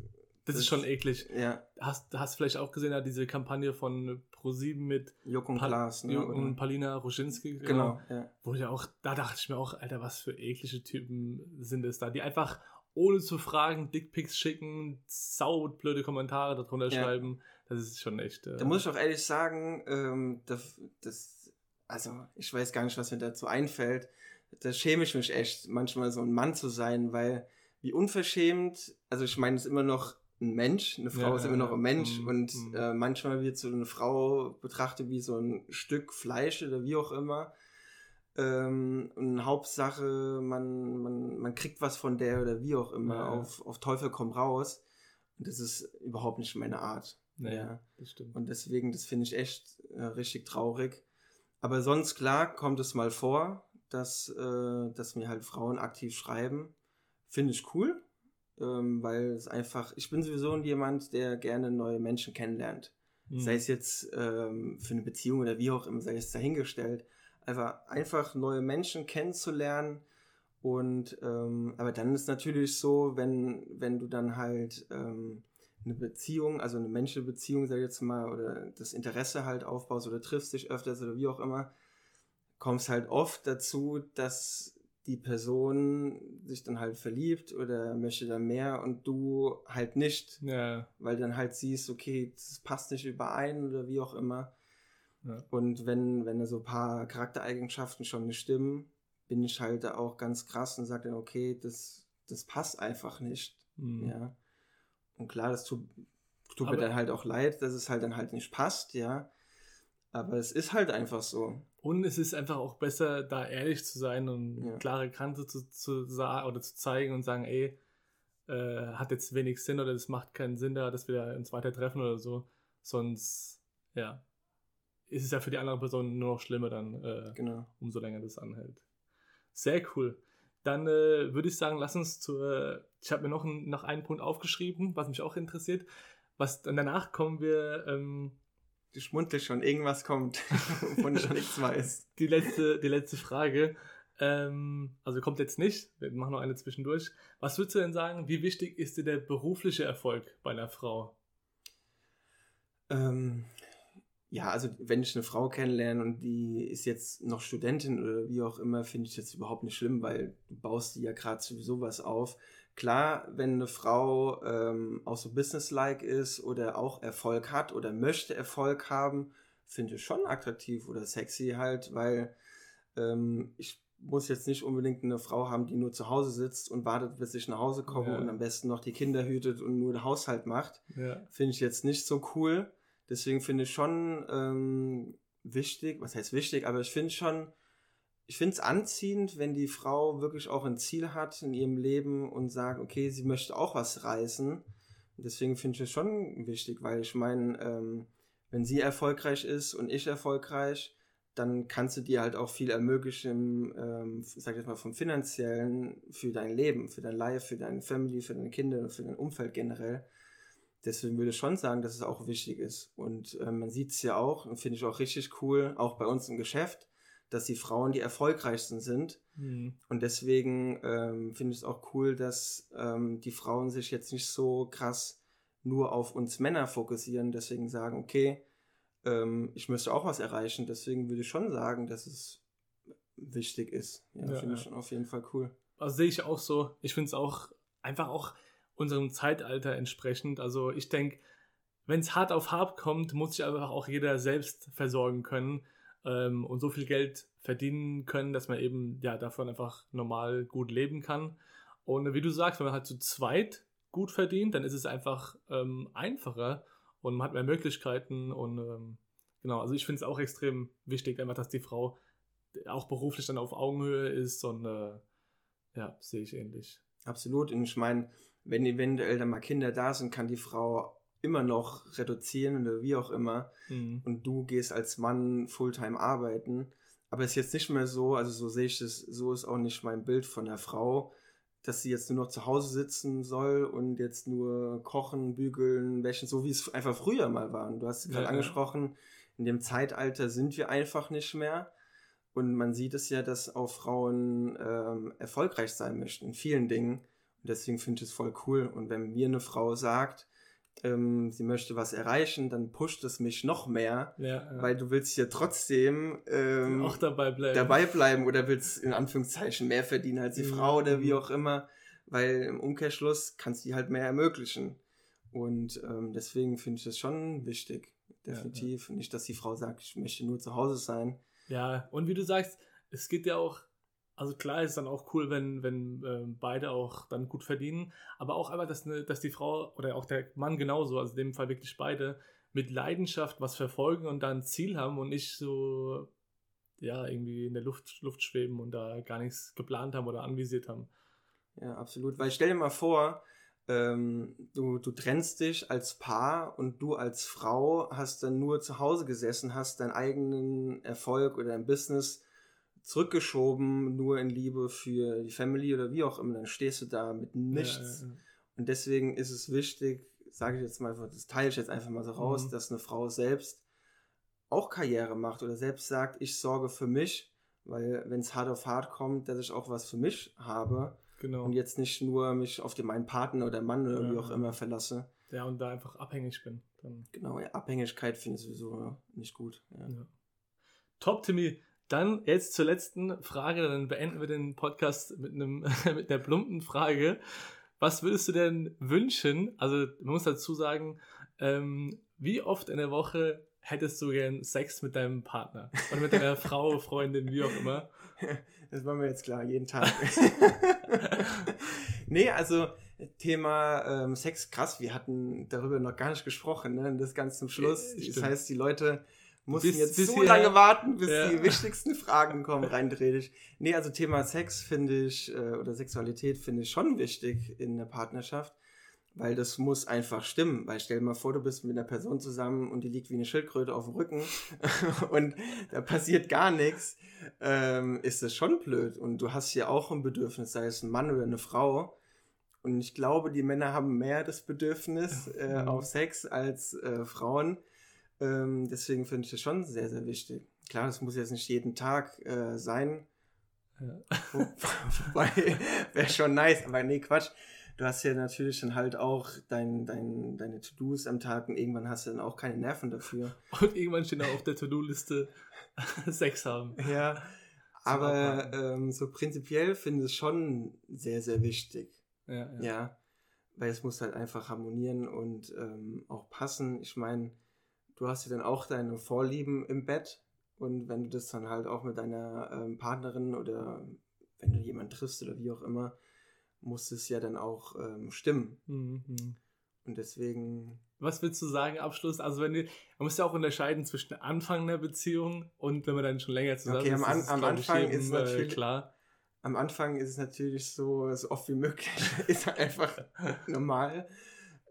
das, ist schon eklig. Ja. Hast, hast vielleicht auch gesehen, ja, diese Kampagne von ProSieben mit Jok und Klaas, ne? und Palina Roschinski. Genau, ja. Wo ja auch, da dachte ich mir auch, Alter, was für eklige Typen sind es da, die einfach ohne zu fragen Dickpics schicken, saublöde Kommentare darunter ja. schreiben. Das ist schon echt. Äh, da muss ich auch ehrlich sagen, ähm, das, das, also ich weiß gar nicht, was mir dazu einfällt. Da schäme ich mich echt, manchmal so ein Mann zu sein, weil wie unverschämt, also ich meine es immer noch ein Mensch, eine Frau ja, ist immer noch ein Mensch ja, und mhm. äh, manchmal wird so eine Frau betrachtet wie so ein Stück Fleisch oder wie auch immer. Ähm, und Hauptsache, man, man, man kriegt was von der oder wie auch immer, ja, auf, auf Teufel komm raus. Und das ist überhaupt nicht meine Art. Ja, das stimmt. Und deswegen, das finde ich echt äh, richtig traurig. Aber sonst, klar, kommt es mal vor, dass, äh, dass mir halt Frauen aktiv schreiben. Finde ich cool ähm, weil es einfach, ich bin sowieso jemand, der gerne neue Menschen kennenlernt. Mhm. Sei es jetzt ähm, für eine Beziehung oder wie auch immer, sei es dahingestellt. einfach, einfach neue Menschen kennenzulernen. Und ähm, aber dann ist natürlich so, wenn, wenn du dann halt ähm, eine Beziehung, also eine menschliche Beziehung, sag ich jetzt mal, oder das Interesse halt aufbaust oder triffst dich öfters oder wie auch immer, kommst halt oft dazu, dass die Person sich dann halt verliebt oder möchte dann mehr und du halt nicht. Ja. Weil dann halt siehst, okay, das passt nicht überein oder wie auch immer. Ja. Und wenn, wenn da so ein paar Charaktereigenschaften schon nicht stimmen, bin ich halt da auch ganz krass und sage dann, okay, das, das passt einfach nicht. Mhm. Ja. Und klar, das tut, tut mir dann halt auch leid, dass es halt dann halt nicht passt, ja. Aber es ist halt einfach so. Und es ist einfach auch besser, da ehrlich zu sein und Ja. klare Kante zu, zu sagen oder zu zeigen und sagen, ey, äh, hat jetzt wenig Sinn oder das macht keinen Sinn da, dass wir uns weiter treffen oder so. Sonst, ja, ist es ja für die andere Person nur noch schlimmer dann, äh, Genau. umso länger das anhält. Sehr cool. Dann äh, würde ich sagen, lass uns zur. Ich habe mir noch, ein, noch einen Punkt aufgeschrieben, was mich auch interessiert. Was dann danach kommen wir ähm, Du schmunzelst schon, irgendwas kommt, wovon ich schon nichts weiß. die letzte, die letzte Frage. Ähm, also kommt jetzt nicht, wir machen noch eine zwischendurch. Was würdest du denn sagen, wie wichtig ist dir der berufliche Erfolg bei einer Frau? Ähm, ja, also wenn ich eine Frau kennenlerne und die ist jetzt noch Studentin oder wie auch immer, finde ich das überhaupt nicht schlimm, weil du baust die ja gerade sowieso was auf. Klar, wenn eine Frau ähm, auch so businesslike ist oder auch Erfolg hat oder möchte Erfolg haben, finde ich schon attraktiv oder sexy halt, weil ähm, ich muss jetzt nicht unbedingt eine Frau haben, die nur zu Hause sitzt und wartet, bis ich nach Hause komme Ja. und am besten noch die Kinder hütet und nur den Haushalt macht Ja. finde ich jetzt nicht so cool. Deswegen finde ich schon ähm, wichtig, was heißt wichtig, aber ich finde schon, ich finde es anziehend, wenn die Frau wirklich auch ein Ziel hat in ihrem Leben und sagt, okay, sie möchte auch was reißen. Und deswegen finde ich es schon wichtig, weil ich meine, ähm, wenn sie erfolgreich ist und ich erfolgreich, dann kannst du dir halt auch viel ermöglichen, ähm, sag ich mal, vom finanziellen für dein Leben, für dein Life, für deine Family, für deine Kinder, für dein Umfeld generell. Deswegen würde ich schon sagen, dass es auch wichtig ist. Und ähm, man sieht es ja auch, und finde ich auch richtig cool, auch bei uns im Geschäft, dass die Frauen die erfolgreichsten sind. Hm. Und deswegen ähm, finde ich es auch cool, dass ähm, die Frauen sich jetzt nicht so krass nur auf uns Männer fokussieren, deswegen sagen, okay, ähm, ich möchte auch was erreichen. Deswegen würde ich schon sagen, dass es wichtig ist. Ja, Ja, finde ich ja. schon auf jeden Fall cool. Also sehe ich auch so. Ich finde es auch einfach auch unserem Zeitalter entsprechend. Also ich denke, wenn es hart auf hart kommt, muss sich einfach auch jeder selbst versorgen können ähm, und so viel Geld verdienen können, dass man eben ja davon einfach normal gut leben kann. Und wie du sagst, wenn man halt zu zweit gut verdient, dann ist es einfach ähm, einfacher und man hat mehr Möglichkeiten und ähm, genau, also ich finde es auch extrem wichtig, einfach, dass die Frau auch beruflich dann auf Augenhöhe ist und äh, ja, sehe ich ähnlich. Absolut. Und ich meine, wenn eventuell dann mal Kinder da sind, kann die Frau immer noch reduzieren oder wie auch immer. Mhm. Und du gehst als Mann Fulltime arbeiten. Aber es ist jetzt nicht mehr so, also so sehe ich es, so ist auch nicht mein Bild von der Frau, dass sie jetzt nur noch zu Hause sitzen soll und jetzt nur kochen, bügeln, wäschen, so wie es einfach früher mal war. Und du hast es gerade ja. angesprochen, in dem Zeitalter sind wir einfach nicht mehr. Und man sieht es ja, dass auch Frauen ähm, erfolgreich sein möchten in vielen Dingen. Und deswegen finde ich es voll cool. Und wenn mir eine Frau sagt, ähm, sie möchte was erreichen, dann pusht es mich noch mehr, Ja, ja. weil du willst ja trotzdem ähm, auch dabei bleiben. dabei bleiben oder willst in Anführungszeichen mehr verdienen als die Mhm. Frau oder wie auch immer, weil im Umkehrschluss kannst du dir halt mehr ermöglichen. Und ähm, deswegen finde ich das schon wichtig, definitiv. Nicht, dass die Frau sagt, ich möchte nur zu Hause sein. Ja, und wie du sagst, es geht ja auch, also klar ist es dann auch cool, wenn, wenn ähm, beide auch dann gut verdienen, aber auch einfach, dass, ne, dass die Frau oder auch der Mann genauso, also in dem Fall wirklich beide, mit Leidenschaft was verfolgen und da ein Ziel haben und nicht so, ja, irgendwie in der Luft, Luft schweben und da gar nichts geplant haben oder anvisiert haben. Ja, absolut. Weil stell dir mal vor, ähm, du, du trennst dich als Paar und du als Frau hast dann nur zu Hause gesessen, hast deinen eigenen Erfolg oder dein Business zurückgeschoben, nur in Liebe für die Family oder wie auch immer. Dann stehst du da mit nichts. Ja, ja, Und deswegen ist es wichtig, sage ich jetzt mal, das teile ich jetzt einfach mal so raus, Mhm. dass eine Frau selbst auch Karriere macht oder selbst sagt, ich sorge für mich Weil wenn es hart auf hart kommt, dass ich auch was für mich habe Genau. und jetzt nicht nur mich auf den meinen Partner oder Mann oder wie Ja. auch immer verlasse. ja, und da einfach abhängig bin. Dann Genau, ja, Abhängigkeit finde ich sowieso nicht gut. Ja. Ja. Top, Timmy. Dann jetzt zur letzten Frage, dann beenden wir den Podcast mit, einem, mit einer plumpen Frage. Was würdest du denn wünschen? Also, man muss dazu sagen, ähm, wie oft in der Woche hättest du gern Sex mit deinem Partner? Oder mit deiner Frau, Freundin, wie auch immer? Das war mir jetzt klar, jeden Tag. nee, also Thema ähm, Sex, krass, wir hatten darüber noch gar nicht gesprochen, ne? Das ganz zum Schluss. Äh, Das heißt, die Leute mussten Bis- jetzt bis so lange warten, bis Ja. die wichtigsten Fragen kommen, rein theoretisch. Nee, also Thema Sex finde ich, äh, oder Sexualität finde ich schon wichtig in der Partnerschaft. Weil das muss einfach stimmen. Weil stell dir mal vor, du bist mit einer Person zusammen und die liegt wie eine Schildkröte auf dem Rücken und da passiert gar nichts, ähm, ist das schon blöd. Und du hast ja auch ein Bedürfnis, sei es ein Mann oder eine Frau. Und ich glaube, die Männer haben mehr das Bedürfnis äh, Mhm. auf Sex als äh, Frauen. Ähm, deswegen finde ich das schon sehr, sehr wichtig. Klar, das muss jetzt nicht jeden Tag äh, sein. Ja. Wo- Wobei, wäre schon nice. Aber nee, Quatsch. Du hast ja natürlich dann halt auch dein, dein, deine To-Dos am Tag und irgendwann hast du dann auch keine Nerven dafür. Und irgendwann steht auch auf der To-Do-Liste Sex haben. Ja, aber ähm, so prinzipiell finde ich es schon sehr, sehr wichtig. Ja, ja. Ja, weil es muss halt einfach harmonieren und ähm, auch passen. Ich meine, du hast ja dann auch deine Vorlieben im Bett und wenn du das dann halt auch mit deiner ähm, Partnerin oder wenn du jemanden triffst oder wie auch immer, muss es ja dann auch ähm, stimmen. Mhm, mhm. Und deswegen, Was willst du sagen, Abschluss? Also, wenn du, man muss ja auch unterscheiden zwischen Anfang einer Beziehung und wenn man dann schon länger zusammen Okay, ist. am das am ich, Anfang jedem, ist äh, natürlich- klar. am Anfang ist es natürlich so, so oft wie möglich, ist halt einfach normal.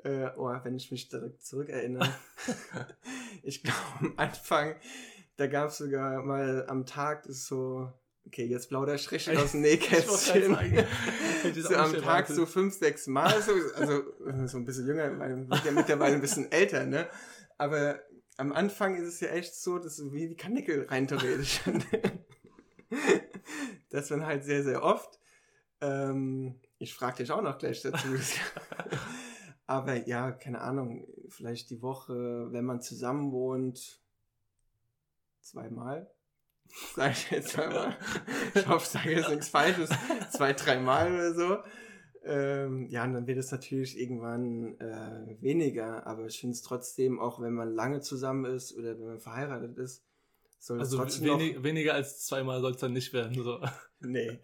Äh, oh, wenn ich mich direkt zurückerinnere. ich glaube, am Anfang, da gab es sogar mal am Tag das ist so, okay, jetzt plauder ich richtig aus dem Nähkästchen. so am Tag so fünf, sechs Mal, so, also äh, so ein bisschen jünger, wird ja mittlerweile ein bisschen älter, ne? Aber am Anfang ist es ja echt so, dass so wie die Kanickel rein theoretisch. das dann halt sehr, sehr oft. Ähm, ich frage dich auch noch gleich dazu. Aber ja, keine Ahnung, vielleicht die Woche, wenn man zusammen wohnt, zweimal. Sag ich jetzt zweimal. Ich hoffe, ich sage jetzt nichts Falsches. Zwei, dreimal oder so. Ähm, ja, und dann wird es natürlich irgendwann äh, weniger, aber ich finde es trotzdem, auch wenn man lange zusammen ist oder wenn man verheiratet ist, soll es Also trotzdem wenig, weniger als zweimal soll es dann nicht werden. So. noch. Nee.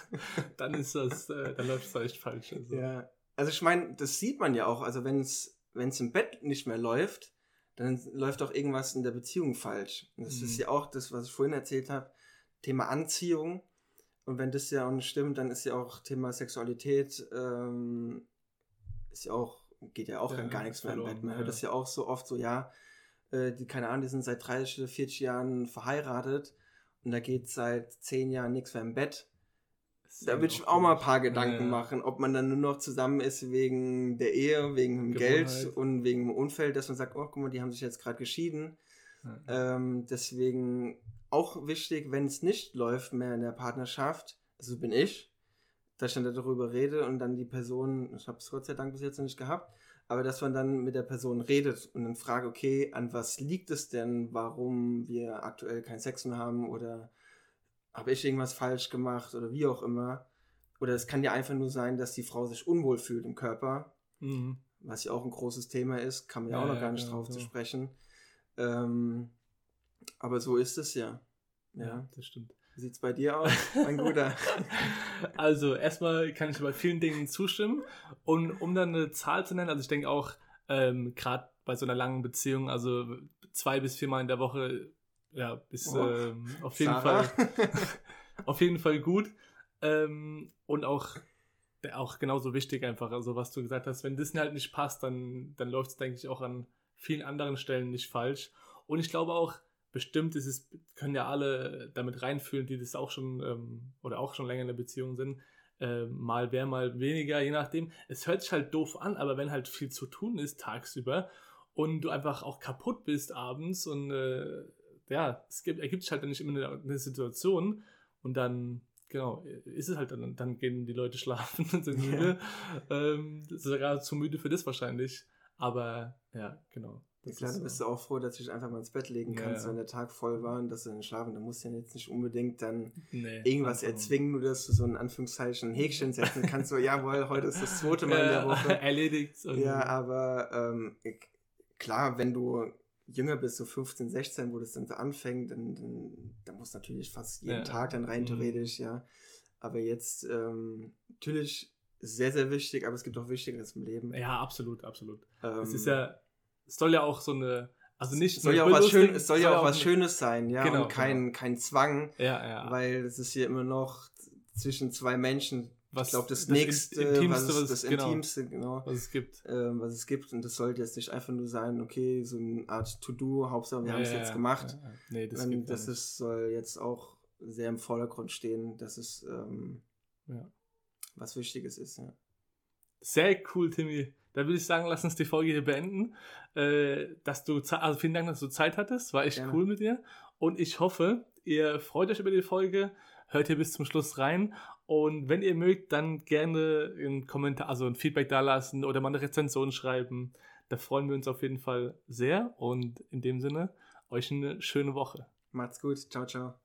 dann ist das, äh, dann läuft es echt falsch. Also. Ja, also ich meine, das sieht man ja auch. Also wenn es wenn es im Bett nicht mehr läuft, dann läuft auch irgendwas in der Beziehung falsch. Und das Mhm. ist ja auch das, was ich vorhin erzählt habe, Thema Anziehung. Und wenn das ja auch nicht stimmt, dann ist ja auch Thema Sexualität ähm, ist ja auch geht ja auch Ja, dann gar nichts mehr im Bett. Man ja. hört das ja auch so oft so, ja, äh, die keine Ahnung, die sind seit 30 oder 40 Jahren verheiratet und da geht seit 10 Jahren nichts mehr im Bett. Da würde ich auch mal ein paar Gedanken Ja, machen, ob man dann nur noch zusammen ist wegen der Ehe, wegen dem Geld und wegen dem Unfall, dass man sagt, oh, guck mal, die haben sich jetzt gerade geschieden. Ja. Ähm, deswegen auch wichtig, wenn es nicht läuft mehr in der Partnerschaft, also bin ich, dass ich dann darüber rede und dann die Person, ich habe es Gott sei Dank bis jetzt noch nicht gehabt, aber dass man dann mit der Person redet und dann fragt, okay, an was liegt es denn, warum wir aktuell keinen Sex mehr haben oder habe ich irgendwas falsch gemacht oder wie auch immer. Oder es kann ja einfach nur sein, dass die Frau sich unwohl fühlt im Körper, Mhm. was ja auch ein großes Thema ist, kann man ja, Ja, auch noch ja, gar nicht genau, drauf so. zu sprechen. Ähm, aber so ist es ja. Ja, Ja. das stimmt. Wie sieht's bei dir aus, mein Guter? Also, erstmal kann ich bei vielen Dingen zustimmen. Und um dann eine Zahl zu nennen, also ich denke auch, ähm, gerade bei so einer langen Beziehung, also zwei bis viermal in der Woche, ja, ist Oh. ähm, auf jeden Sarah? Fall auf jeden Fall gut. Ähm, und auch, auch genauso wichtig einfach, also was du gesagt hast, wenn das halt nicht passt, dann, dann läuft es, denke ich, auch an vielen anderen Stellen nicht falsch. Und ich glaube auch, bestimmt ist es, können ja alle damit reinfühlen, die das auch schon ähm, oder auch schon länger in der Beziehung sind. Ähm, mal mehr, mal weniger, je nachdem. Es hört sich halt doof an, aber wenn halt viel zu tun ist tagsüber und du einfach auch kaputt bist abends und äh, ja, es gibt, ergibt sich halt dann nicht immer eine, eine Situation und dann, genau, ist es halt dann, dann gehen die Leute schlafen und sind müde. Ja. Ähm, das ist sogar zu müde für das wahrscheinlich. Aber ja, genau. Ja, klar, dann bist du auch froh, dass du dich einfach mal ins Bett legen kannst, ja, wenn der Tag voll war und dass du dann schlafen. Da musst du ja jetzt nicht unbedingt dann nee, irgendwas erzwingen, nur dass du so in Anführungszeichen ein Häkchen setzen kannst. so, jawohl, heute ist das zweite Mal in der Woche. Erledigt. Ja, aber ähm, klar, wenn du jünger bist, so 15, 16, wo das dann so anfängt, dann, dann, dann muss natürlich fast jeden Tag dann rein mhm. theoretisch, ja. Aber jetzt ähm, natürlich sehr, sehr wichtig, aber es gibt auch Wichtigeres im Leben. Ja, absolut, absolut. Ähm, es ist ja es soll ja auch so eine, also nicht soll ja auch was Schön, es soll, ja auch was Schönes sein, ja, genau, und kein, genau. kein Zwang, ja, ja. weil es ist hier immer noch zwischen zwei Menschen, was, ich glaube, das, das, nächste, Intimste, was, was das genau, Intimste, genau, was es gibt. Ähm, was es gibt. Und das sollte jetzt nicht einfach nur sein, okay, so eine Art To-Do, Hauptsache wir ja, haben es ja, jetzt gemacht. Ja, nee, das, ähm, das ist, soll jetzt auch sehr im Vordergrund stehen, dass es ähm, was Wichtiges ist. Ja. Sehr cool, Timmy da würde ich sagen, lass uns die Folge hier beenden. Äh, dass du, also vielen Dank, dass du Zeit hattest. War echt Gerne. cool mit dir. Und ich hoffe, ihr freut euch über die Folge, hört hier bis zum Schluss rein. Und wenn ihr mögt, dann gerne einen Kommentar, also ein Feedback da lassen oder mal eine Rezension schreiben. Da freuen wir uns auf jeden Fall sehr. Und in dem Sinne, euch eine schöne Woche. Macht's gut. Ciao, ciao.